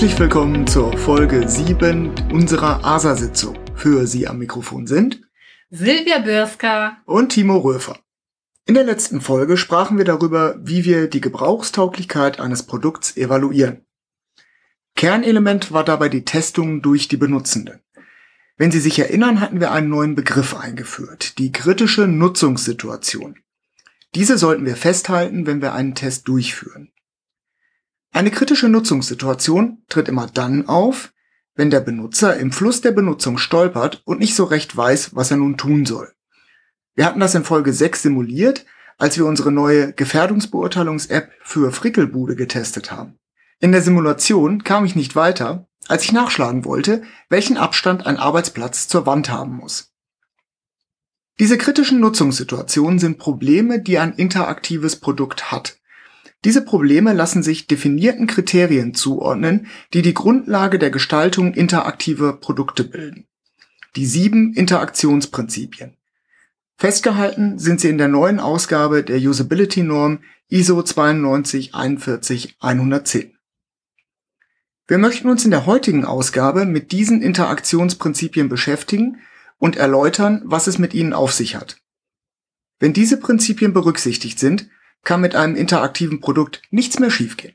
Herzlich willkommen zur Folge 7 unserer ASA-Sitzung. Für Sie am Mikrofon sind Silvia Bürska und Timo Röfer. In der letzten Folge sprachen wir darüber, wie wir die Gebrauchstauglichkeit eines Produkts evaluieren. Kernelement war dabei die Testung durch die Benutzenden. Wenn Sie sich erinnern, hatten wir einen neuen Begriff eingeführt, die kritische Nutzungssituation. Diese sollten wir festhalten, wenn wir einen Test durchführen. Eine kritische Nutzungssituation tritt immer dann auf, wenn der Benutzer im Fluss der Benutzung stolpert und nicht so recht weiß, was er nun tun soll. Wir hatten das in Folge 6 simuliert, als wir unsere neue Gefährdungsbeurteilungs-App für Frickelbude getestet haben. In der Simulation kam ich nicht weiter, als ich nachschlagen wollte, welchen Abstand ein Arbeitsplatz zur Wand haben muss. Diese kritischen Nutzungssituationen sind Probleme, die ein interaktives Produkt hat. Diese Probleme lassen sich definierten Kriterien zuordnen, die die Grundlage der Gestaltung interaktiver Produkte bilden. Die sieben Interaktionsprinzipien. Festgehalten sind sie in der neuen Ausgabe der Usability-Norm ISO 9244110. Wir möchten uns in der heutigen Ausgabe mit diesen Interaktionsprinzipien beschäftigen und erläutern, was es mit ihnen auf sich hat. Wenn diese Prinzipien berücksichtigt sind, kann mit einem interaktiven Produkt nichts mehr schiefgehen.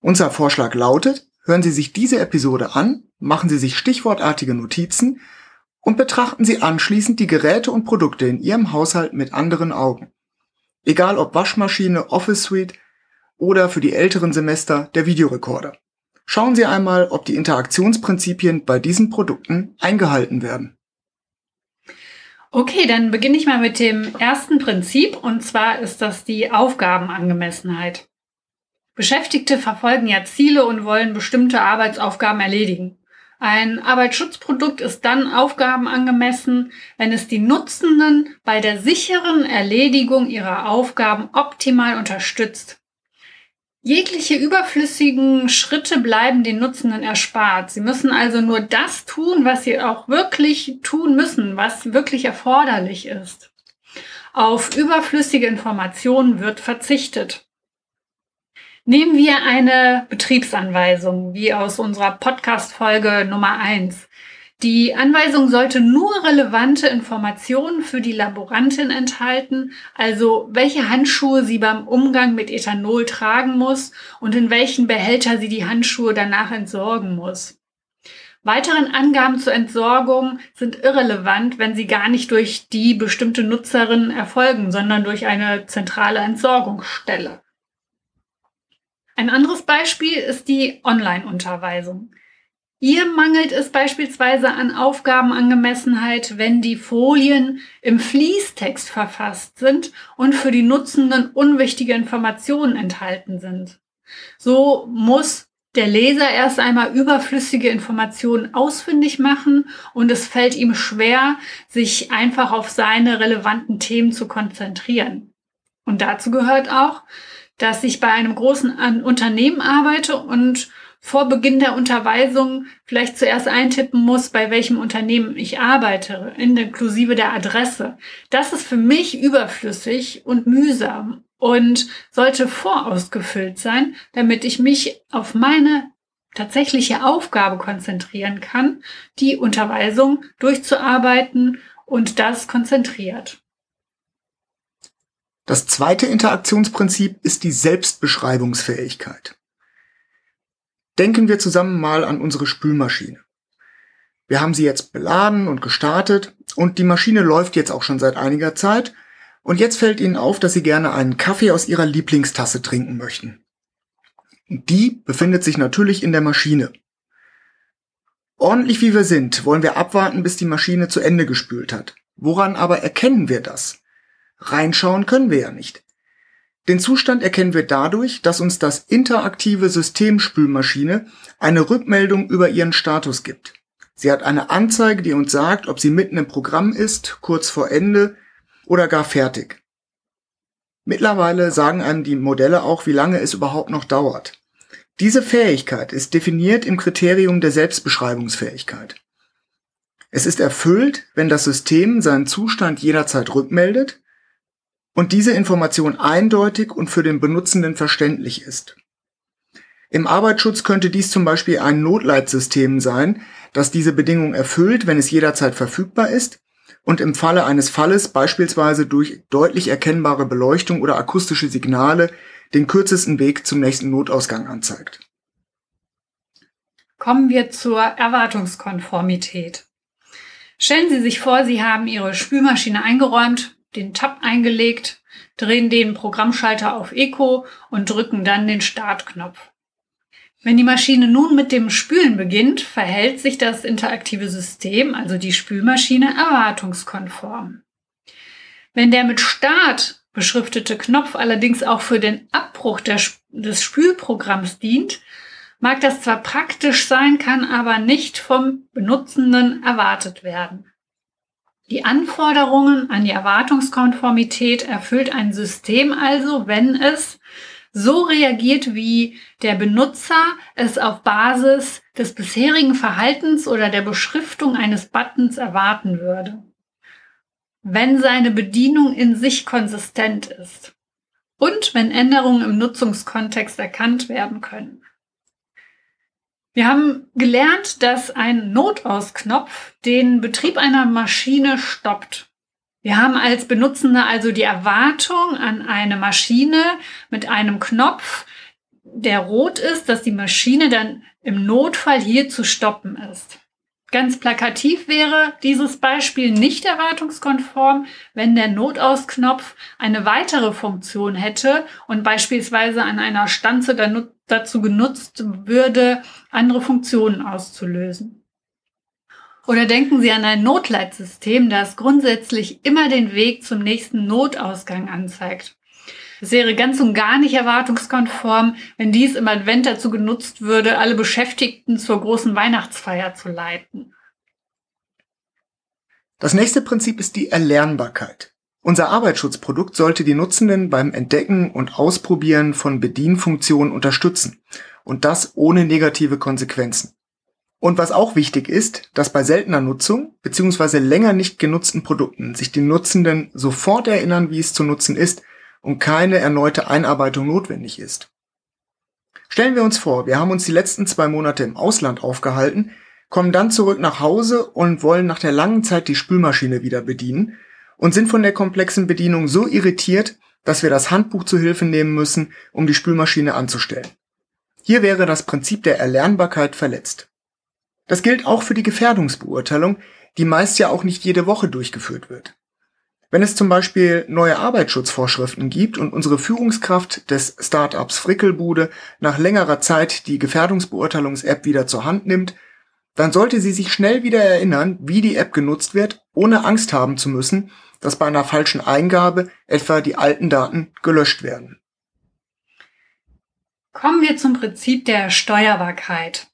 Unser Vorschlag lautet, hören Sie sich diese Episode an, machen Sie sich stichwortartige Notizen und betrachten Sie anschließend die Geräte und Produkte in Ihrem Haushalt mit anderen Augen. Egal ob Waschmaschine, Office Suite oder für die älteren Semester der Videorekorder. Schauen Sie einmal, ob die Interaktionsprinzipien bei diesen Produkten eingehalten werden. Okay, dann beginne ich mal mit dem ersten Prinzip und zwar ist das die Aufgabenangemessenheit. Beschäftigte verfolgen ja Ziele und wollen bestimmte Arbeitsaufgaben erledigen. Ein Arbeitsschutzprodukt ist dann aufgabenangemessen, wenn es die Nutzenden bei der sicheren Erledigung ihrer Aufgaben optimal unterstützt. Jegliche überflüssigen Schritte bleiben den Nutzenden erspart. Sie müssen also nur das tun, was sie auch wirklich tun müssen, was wirklich erforderlich ist. Auf überflüssige Informationen wird verzichtet. Nehmen wir eine Betriebsanweisung, wie aus unserer Podcast-Folge Nummer eins. Die Anweisung sollte nur relevante Informationen für die Laborantin enthalten, also welche Handschuhe sie beim Umgang mit Ethanol tragen muss und in welchen Behälter sie die Handschuhe danach entsorgen muss. Weiteren Angaben zur Entsorgung sind irrelevant, wenn sie gar nicht durch die bestimmte Nutzerin erfolgen, sondern durch eine zentrale Entsorgungsstelle. Ein anderes Beispiel ist die Online-Unterweisung. Hier mangelt es beispielsweise an Aufgabenangemessenheit, wenn die Folien im Fließtext verfasst sind und für die Nutzenden unwichtige Informationen enthalten sind. So muss der Leser erst einmal überflüssige Informationen ausfindig machen und es fällt ihm schwer, sich einfach auf seine relevanten Themen zu konzentrieren. Und dazu gehört auch, dass ich bei einem großen Unternehmen arbeite und vor Beginn der Unterweisung vielleicht zuerst eintippen muss, bei welchem Unternehmen ich arbeite, inklusive der Adresse. Das ist für mich überflüssig und mühsam und sollte vorausgefüllt sein, damit ich mich auf meine tatsächliche Aufgabe konzentrieren kann, die Unterweisung durchzuarbeiten und das konzentriert. Das zweite Interaktionsprinzip ist die Selbstbeschreibungsfähigkeit. Denken wir zusammen mal an unsere Spülmaschine. Wir haben sie jetzt beladen und gestartet und die Maschine läuft jetzt auch schon seit einiger Zeit und jetzt fällt Ihnen auf, dass Sie gerne einen Kaffee aus Ihrer Lieblingstasse trinken möchten. Die befindet sich natürlich in der Maschine. Ordentlich wie wir sind, wollen wir abwarten, bis die Maschine zu Ende gespült hat. Woran aber erkennen wir das? Reinschauen können wir ja nicht. Den Zustand erkennen wir dadurch, dass uns das interaktive System Spülmaschine eine Rückmeldung über ihren Status gibt. Sie hat eine Anzeige, die uns sagt, ob sie mitten im Programm ist, kurz vor Ende oder gar fertig. Mittlerweile sagen einem die Modelle auch, wie lange es überhaupt noch dauert. Diese Fähigkeit ist definiert im Kriterium der Selbstbeschreibungsfähigkeit. Es ist erfüllt, wenn das System seinen Zustand jederzeit rückmeldet und diese Information eindeutig und für den Benutzenden verständlich ist. Im Arbeitsschutz könnte dies zum Beispiel ein Notleitsystem sein, das diese Bedingung erfüllt, wenn es jederzeit verfügbar ist und im Falle eines Falles beispielsweise durch deutlich erkennbare Beleuchtung oder akustische Signale den kürzesten Weg zum nächsten Notausgang anzeigt. Kommen wir zur Erwartungskonformität. Stellen Sie sich vor, Sie haben Ihre Spülmaschine eingeräumt, den Tab eingelegt, drehen den Programmschalter auf Eco und drücken dann den Startknopf. Wenn die Maschine nun mit dem Spülen beginnt, verhält sich das interaktive System, also die Spülmaschine, erwartungskonform. Wenn der mit Start beschriftete Knopf allerdings auch für den Abbruch des Spülprogramms dient, mag das zwar praktisch sein, kann aber nicht vom Benutzenden erwartet werden. Die Anforderungen an die Erwartungskonformität erfüllt ein System also, wenn es so reagiert, wie der Benutzer es auf Basis des bisherigen Verhaltens oder der Beschriftung eines Buttons erwarten würde. Wenn seine Bedienung in sich konsistent ist und wenn Änderungen im Nutzungskontext erkannt werden können. Wir haben gelernt, dass ein Notausknopf den Betrieb einer Maschine stoppt. Wir haben als Benutzende also die Erwartung an eine Maschine mit einem Knopf, der rot ist, dass die Maschine dann im Notfall hier zu stoppen ist. Ganz plakativ wäre dieses Beispiel nicht erwartungskonform, wenn der Notausknopf eine weitere Funktion hätte und beispielsweise an einer Stanze dazu genutzt würde, andere Funktionen auszulösen. Oder denken Sie an ein Notleitsystem, das grundsätzlich immer den Weg zum nächsten Notausgang anzeigt. Wäre ganz und gar nicht erwartungskonform, wenn dies im Advent dazu genutzt würde, alle Beschäftigten zur großen Weihnachtsfeier zu leiten. Das nächste Prinzip ist die Erlernbarkeit. Unser Arbeitsschutzprodukt sollte die Nutzenden beim Entdecken und Ausprobieren von Bedienfunktionen unterstützen und das ohne negative Konsequenzen. Und was auch wichtig ist, dass bei seltener Nutzung bzw. länger nicht genutzten Produkten sich die Nutzenden sofort erinnern, wie es zu nutzen ist und keine erneute Einarbeitung notwendig ist. Stellen wir uns vor, wir haben uns die letzten zwei Monate im Ausland aufgehalten, kommen dann zurück nach Hause und wollen nach der langen Zeit die Spülmaschine wieder bedienen und sind von der komplexen Bedienung so irritiert, dass wir das Handbuch zu Hilfe nehmen müssen, um die Spülmaschine anzustellen. Hier wäre das Prinzip der Erlernbarkeit verletzt. Das gilt auch für die Gefährdungsbeurteilung, die meist ja auch nicht jede Woche durchgeführt wird. Wenn es zum Beispiel neue Arbeitsschutzvorschriften gibt und unsere Führungskraft des Startups Frickelbude nach längerer Zeit die Gefährdungsbeurteilungs-App wieder zur Hand nimmt, dann sollte sie sich schnell wieder erinnern, wie die App genutzt wird, ohne Angst haben zu müssen, dass bei einer falschen Eingabe etwa die alten Daten gelöscht werden. Kommen wir zum Prinzip der Steuerbarkeit.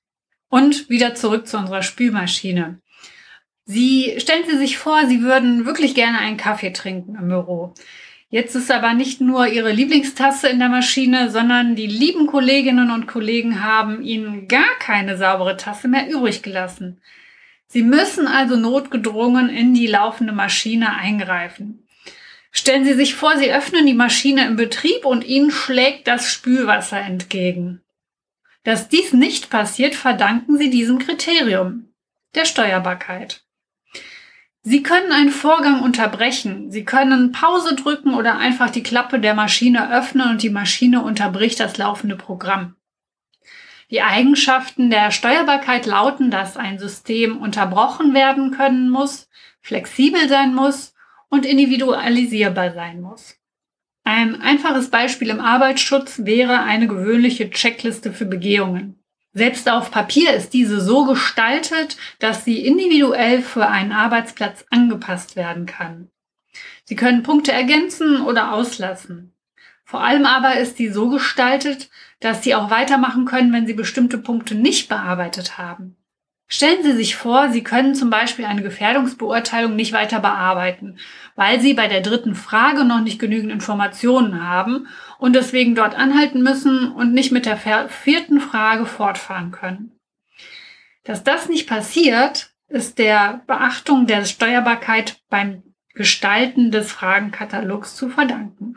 Und wieder zurück zu unserer Spülmaschine. Sie stellen Sie sich vor, Sie würden wirklich gerne einen Kaffee trinken im Büro. Jetzt ist aber nicht nur Ihre Lieblingstasse in der Maschine, sondern die lieben Kolleginnen und Kollegen haben Ihnen gar keine saubere Tasse mehr übrig gelassen. Sie müssen also notgedrungen in die laufende Maschine eingreifen. Stellen Sie sich vor, Sie öffnen die Maschine im Betrieb und Ihnen schlägt das Spülwasser entgegen. Dass dies nicht passiert, verdanken sie diesem Kriterium, der Steuerbarkeit. Sie können einen Vorgang unterbrechen. Sie können Pause drücken oder einfach die Klappe der Maschine öffnen und die Maschine unterbricht das laufende Programm. Die Eigenschaften der Steuerbarkeit lauten, dass ein System unterbrochen werden können muss, flexibel sein muss und individualisierbar sein muss. Ein einfaches Beispiel im Arbeitsschutz wäre eine gewöhnliche Checkliste für Begehungen. Selbst auf Papier ist diese so gestaltet, dass sie individuell für einen Arbeitsplatz angepasst werden kann. Sie können Punkte ergänzen oder auslassen. Vor allem aber ist sie so gestaltet, dass Sie auch weitermachen können, wenn Sie bestimmte Punkte nicht bearbeitet haben. Stellen Sie sich vor, Sie können zum Beispiel eine Gefährdungsbeurteilung nicht weiter bearbeiten, weil Sie bei der dritten Frage noch nicht genügend Informationen haben und deswegen dort anhalten müssen und nicht mit der vierten Frage fortfahren können. Dass das nicht passiert, ist der Beachtung der Steuerbarkeit beim Gestalten des Fragenkatalogs zu verdanken.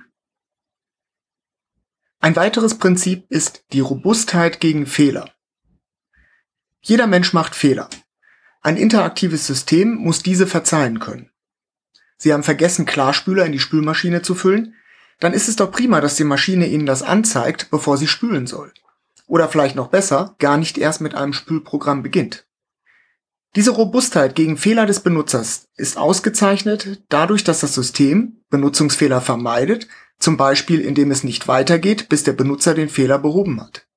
Ein weiteres Prinzip ist die Robustheit gegen Fehler. Jeder Mensch macht Fehler. Ein interaktives System muss diese verzeihen können. Sie haben vergessen, Klarspüler in die Spülmaschine zu füllen? Dann ist es doch prima, dass die Maschine Ihnen das anzeigt, bevor sie spülen soll. Oder vielleicht noch besser, gar nicht erst mit einem Spülprogramm beginnt. Diese Robustheit gegen Fehler des Benutzers ist ausgezeichnet dadurch, dass das System Benutzungsfehler vermeidet, zum Beispiel indem es nicht weitergeht, bis der Benutzer den Fehler behoben hat.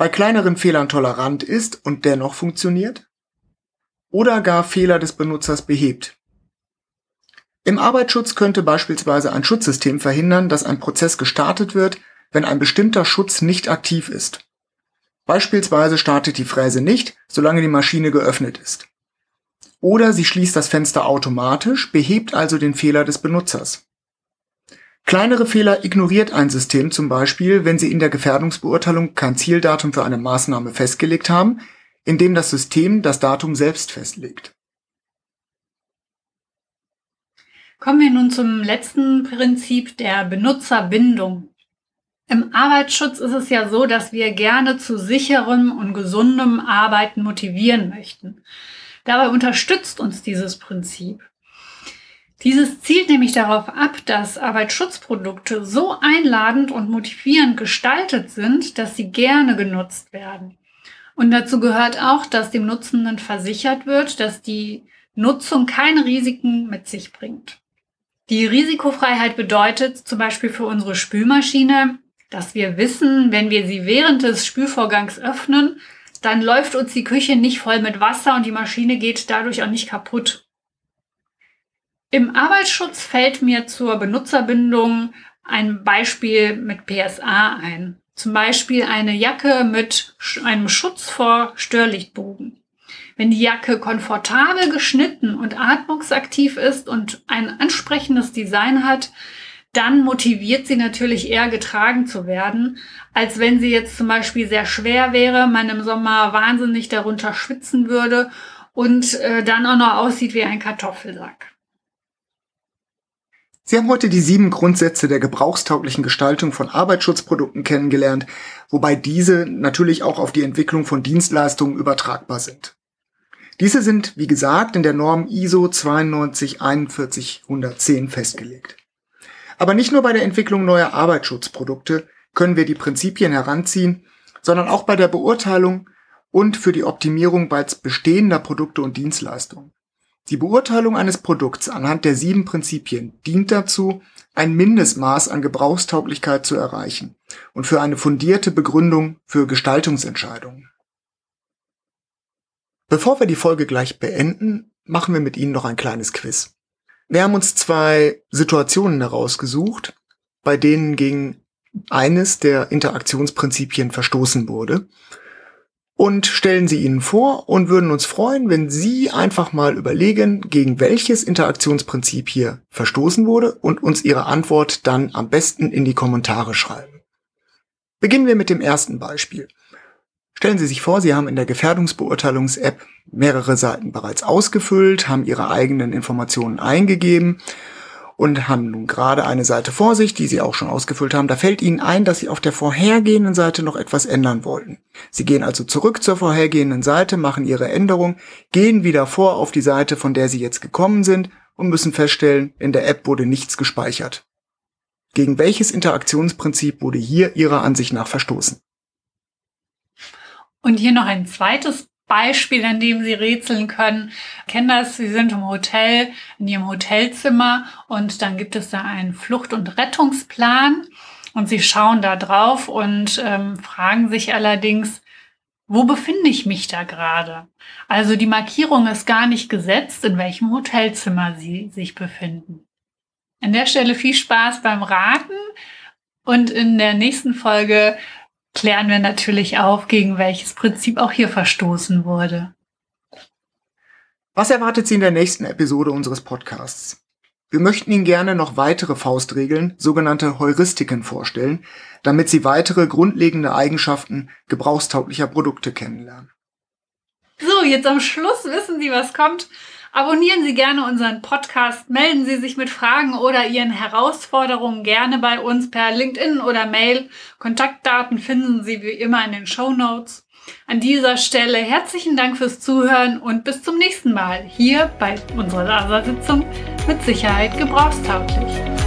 Bei kleineren Fehlern tolerant ist und dennoch funktioniert oder gar Fehler des Benutzers behebt. Im Arbeitsschutz könnte beispielsweise ein Schutzsystem verhindern, dass ein Prozess gestartet wird, wenn ein bestimmter Schutz nicht aktiv ist. Beispielsweise startet die Fräse nicht, solange die Maschine geöffnet ist. Oder sie schließt das Fenster automatisch, behebt also den Fehler des Benutzers. Kleinere Fehler ignoriert ein System zum Beispiel, wenn Sie in der Gefährdungsbeurteilung kein Zieldatum für eine Maßnahme festgelegt haben, indem das System das Datum selbst festlegt. Kommen wir nun zum letzten Prinzip der Benutzerbindung. Im Arbeitsschutz ist es ja so, dass wir gerne zu sicherem und gesundem Arbeiten motivieren möchten. Dabei unterstützt uns dieses Prinzip. Dieses zielt nämlich darauf ab, dass Arbeitsschutzprodukte so einladend und motivierend gestaltet sind, dass sie gerne genutzt werden. Und dazu gehört auch, dass dem Nutzenden versichert wird, dass die Nutzung keine Risiken mit sich bringt. Die Risikofreiheit bedeutet zum Beispiel für unsere Spülmaschine, dass wir wissen, wenn wir sie während des Spülvorgangs öffnen, dann läuft uns die Küche nicht voll mit Wasser und die Maschine geht dadurch auch nicht kaputt. Im Arbeitsschutz fällt mir zur Benutzerbindung ein Beispiel mit PSA ein. Zum Beispiel eine Jacke mit einem Schutz vor Störlichtbogen. Wenn die Jacke komfortabel geschnitten und atmungsaktiv ist und ein ansprechendes Design hat, dann motiviert sie natürlich eher getragen zu werden, als wenn sie jetzt zum Beispiel sehr schwer wäre, man im Sommer wahnsinnig darunter schwitzen würde und äh, dann auch noch aussieht wie ein Kartoffelsack. Sie haben heute die sieben Grundsätze der gebrauchstauglichen Gestaltung von Arbeitsschutzprodukten kennengelernt, wobei diese natürlich auch auf die Entwicklung von Dienstleistungen übertragbar sind. Diese sind, wie gesagt, in der Norm ISO 9241110 festgelegt. Aber nicht nur bei der Entwicklung neuer Arbeitsschutzprodukte können wir die Prinzipien heranziehen, sondern auch bei der Beurteilung und für die Optimierung bereits bestehender Produkte und Dienstleistungen. Die Beurteilung eines Produkts anhand der sieben Prinzipien dient dazu, ein Mindestmaß an Gebrauchstauglichkeit zu erreichen und für eine fundierte Begründung für Gestaltungsentscheidungen. Bevor wir die Folge gleich beenden, machen wir mit Ihnen noch ein kleines Quiz. Wir haben uns zwei Situationen herausgesucht, bei denen gegen eines der Interaktionsprinzipien verstoßen wurde und stellen sie Ihnen vor und würden uns freuen, wenn Sie einfach mal überlegen, gegen welches Interaktionsprinzip hier verstoßen wurde und uns Ihre Antwort dann am besten in die Kommentare schreiben. Beginnen wir mit dem ersten Beispiel. Stellen Sie sich vor, Sie haben in der Gefährdungsbeurteilungs-App mehrere Seiten bereits ausgefüllt, haben Ihre eigenen Informationen eingegeben und haben nun gerade eine Seite vor sich, die Sie auch schon ausgefüllt haben. Da fällt Ihnen ein, dass Sie auf der vorhergehenden Seite noch etwas ändern wollten. Sie gehen also zurück zur vorhergehenden Seite, machen Ihre Änderung, gehen wieder vor auf die Seite, von der Sie jetzt gekommen sind und müssen feststellen, in der App wurde nichts gespeichert. Gegen welches Interaktionsprinzip wurde hier Ihrer Ansicht nach verstoßen? Und hier noch ein zweites Beispiel, an dem Sie rätseln können. Kennen das, Sie sind im Hotel, in Ihrem Hotelzimmer und dann gibt es da einen Flucht- und Rettungsplan und Sie schauen da drauf und ähm, fragen sich allerdings, wo befinde ich mich da gerade? Also die Markierung ist gar nicht gesetzt, in welchem Hotelzimmer Sie sich befinden. An der Stelle viel Spaß beim Raten und in der nächsten Folge klären wir natürlich auf, gegen welches Prinzip auch hier verstoßen wurde. Was erwartet Sie in der nächsten Episode unseres Podcasts? Wir möchten Ihnen gerne noch weitere Faustregeln, sogenannte Heuristiken vorstellen, damit Sie weitere grundlegende Eigenschaften gebrauchstauglicher Produkte kennenlernen. So, jetzt am Schluss wissen Sie, was kommt. Abonnieren Sie gerne unseren Podcast, melden Sie sich mit Fragen oder Ihren Herausforderungen gerne bei uns per LinkedIn oder Mail. Kontaktdaten finden Sie wie immer in den Show Notes. An dieser Stelle herzlichen Dank fürs Zuhören und bis zum nächsten Mal hier bei unserer LASA-Sitzung mit Sicherheit gebrauchstauglich.